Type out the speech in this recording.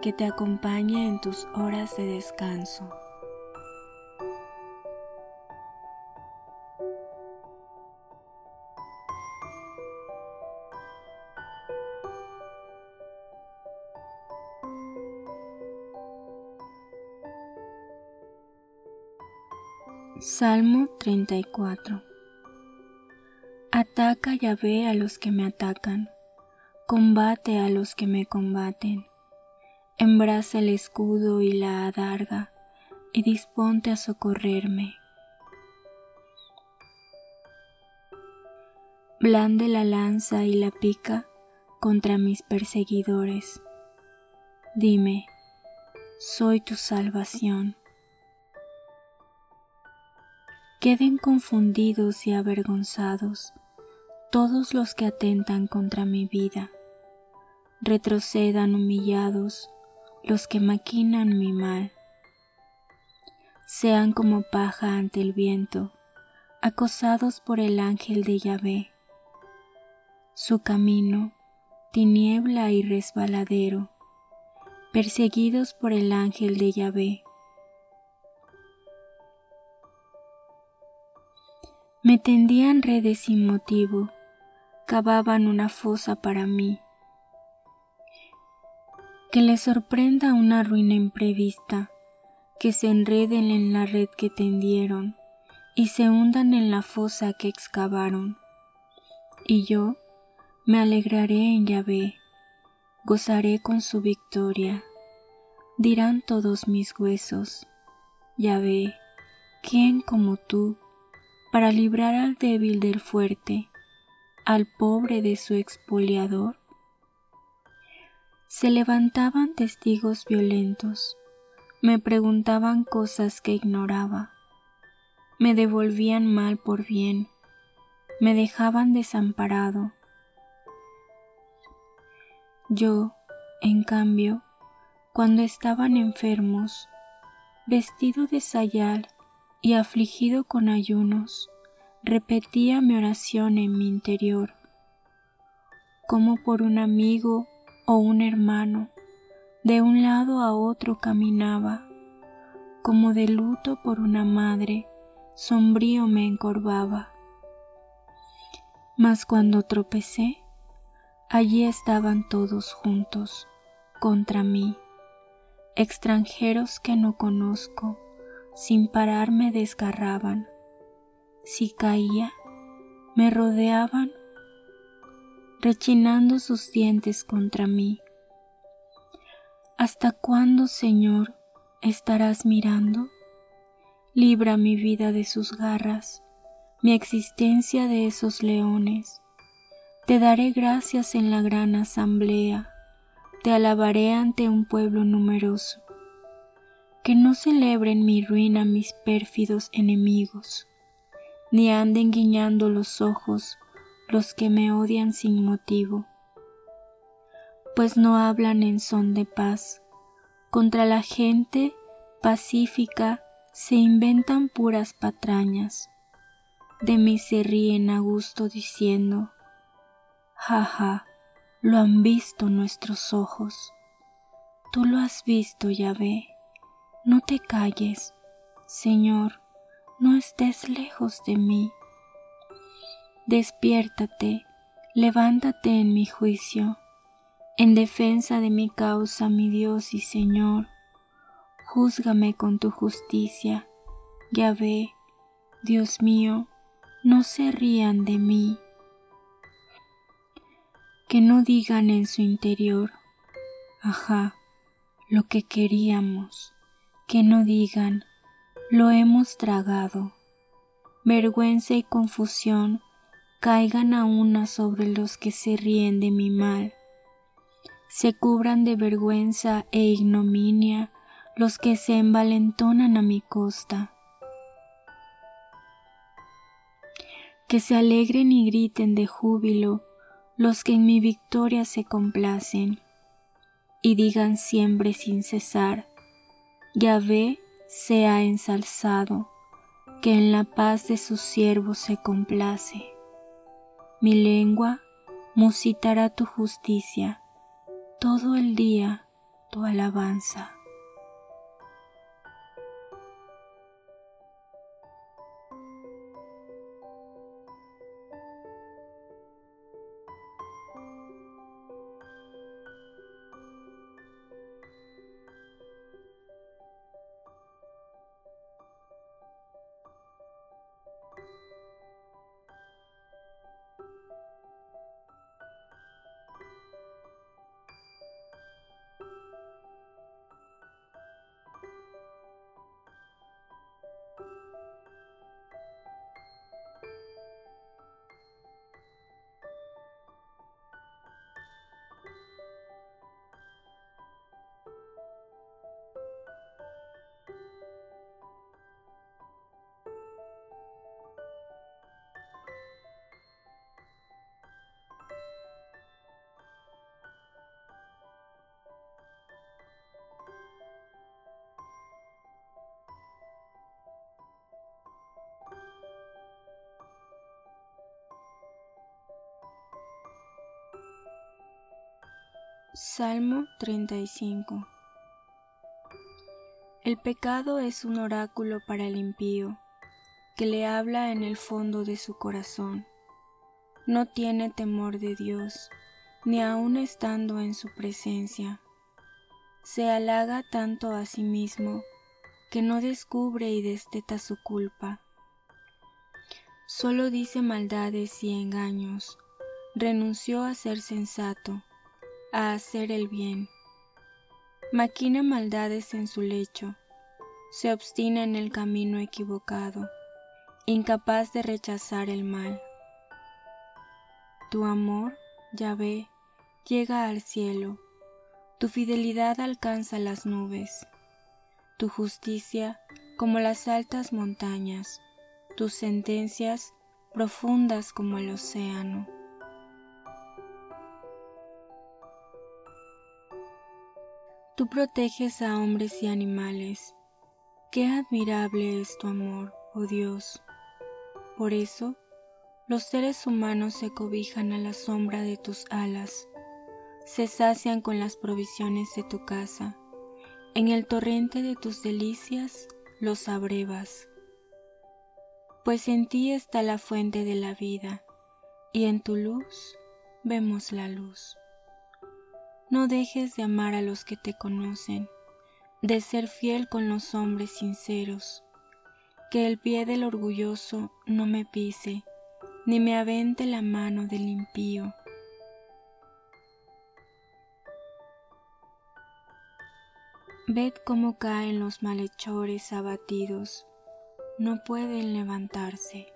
que te acompañe en tus horas de descanso. Salmo 34 Ataca Yahvé a los que me atacan, combate a los que me combaten embraza el escudo y la adarga, y disponte a socorrerme. Blande la lanza y la pica contra mis perseguidores. Dime, soy tu salvación. Queden confundidos y avergonzados todos los que atentan contra mi vida. Retrocedan humillados los que maquinan mi mal. Sean como paja ante el viento, acosados por el ángel de Yahvé. Su camino, tiniebla y resbaladero, perseguidos por el ángel de Yahvé. Me tendían redes sin motivo, cavaban una fosa para mí que les sorprenda una ruina imprevista, que se enreden en la red que tendieron y se hundan en la fosa que excavaron. Y yo me alegraré en Yahvé, gozaré con su victoria. Dirán todos mis huesos, Yahvé, ¿quién como tú, para librar al débil del fuerte, al pobre de su expoliador? Se levantaban testigos violentos, me preguntaban cosas que ignoraba, me devolvían mal por bien, me dejaban desamparado. Yo, en cambio, cuando estaban enfermos, vestido de sayal y afligido con ayunos, repetía mi oración en mi interior, como por un amigo o un hermano, de un lado a otro caminaba, como de luto por una madre, sombrío me encorvaba. Mas cuando tropecé, allí estaban todos juntos, contra mí, extranjeros que no conozco, sin parar me desgarraban. Si caía, me rodeaban rechinando sus dientes contra mí. ¿Hasta cuándo, Señor, estarás mirando? Libra mi vida de sus garras, mi existencia de esos leones. Te daré gracias en la gran asamblea, te alabaré ante un pueblo numeroso. Que no celebren mi ruina mis pérfidos enemigos, ni anden guiñando los ojos los que me odian sin motivo, pues no hablan en son de paz. Contra la gente pacífica se inventan puras patrañas. De mí se ríen a gusto diciendo, jaja, ja, lo han visto nuestros ojos. Tú lo has visto, ya ve. No te calles, Señor, no estés lejos de mí. Despiértate, levántate en mi juicio, En defensa de mi causa, mi Dios y Señor, júzgame con tu justicia. Ya ve, Dios mío, no se rían de mí. Que no digan en su interior, ajá, lo que queríamos. Que no digan, lo hemos tragado. Vergüenza y confusión caigan a una sobre los que se ríen de mi mal se cubran de vergüenza e ignominia los que se envalentonan a mi costa. Que se alegren y griten de júbilo los que en mi victoria se complacen, y digan siempre sin cesar, Yahvé sea ensalzado, que en la paz de sus siervos se complace. Mi lengua musitará tu justicia, todo el día tu alabanza. Salmo 35 El pecado es un oráculo para el impío, que le habla en el fondo de su corazón. No tiene temor de Dios, ni aun estando en su presencia. Se halaga tanto a sí mismo, que no descubre y desteta su culpa. Solo dice maldades y engaños, renunció a ser sensato a hacer el bien. Maquina maldades en su lecho, se obstina en el camino equivocado, incapaz de rechazar el mal. Tu amor, ya ve, llega al cielo, tu fidelidad alcanza las nubes, tu justicia como las altas montañas, tus sentencias profundas como el océano. Tú proteges a hombres y animales. Qué admirable es tu amor, oh Dios. Por eso, los seres humanos se cobijan a la sombra de tus alas, se sacian con las provisiones de tu casa. En el torrente de tus delicias los abrevas. Pues en ti está la fuente de la vida, y en tu luz vemos la luz. No dejes de amar a los que te conocen, de ser fiel con los hombres sinceros. Que el pie del orgulloso no me pise, ni me avente la mano del impío. Ved cómo caen los malhechores abatidos, no pueden levantarse.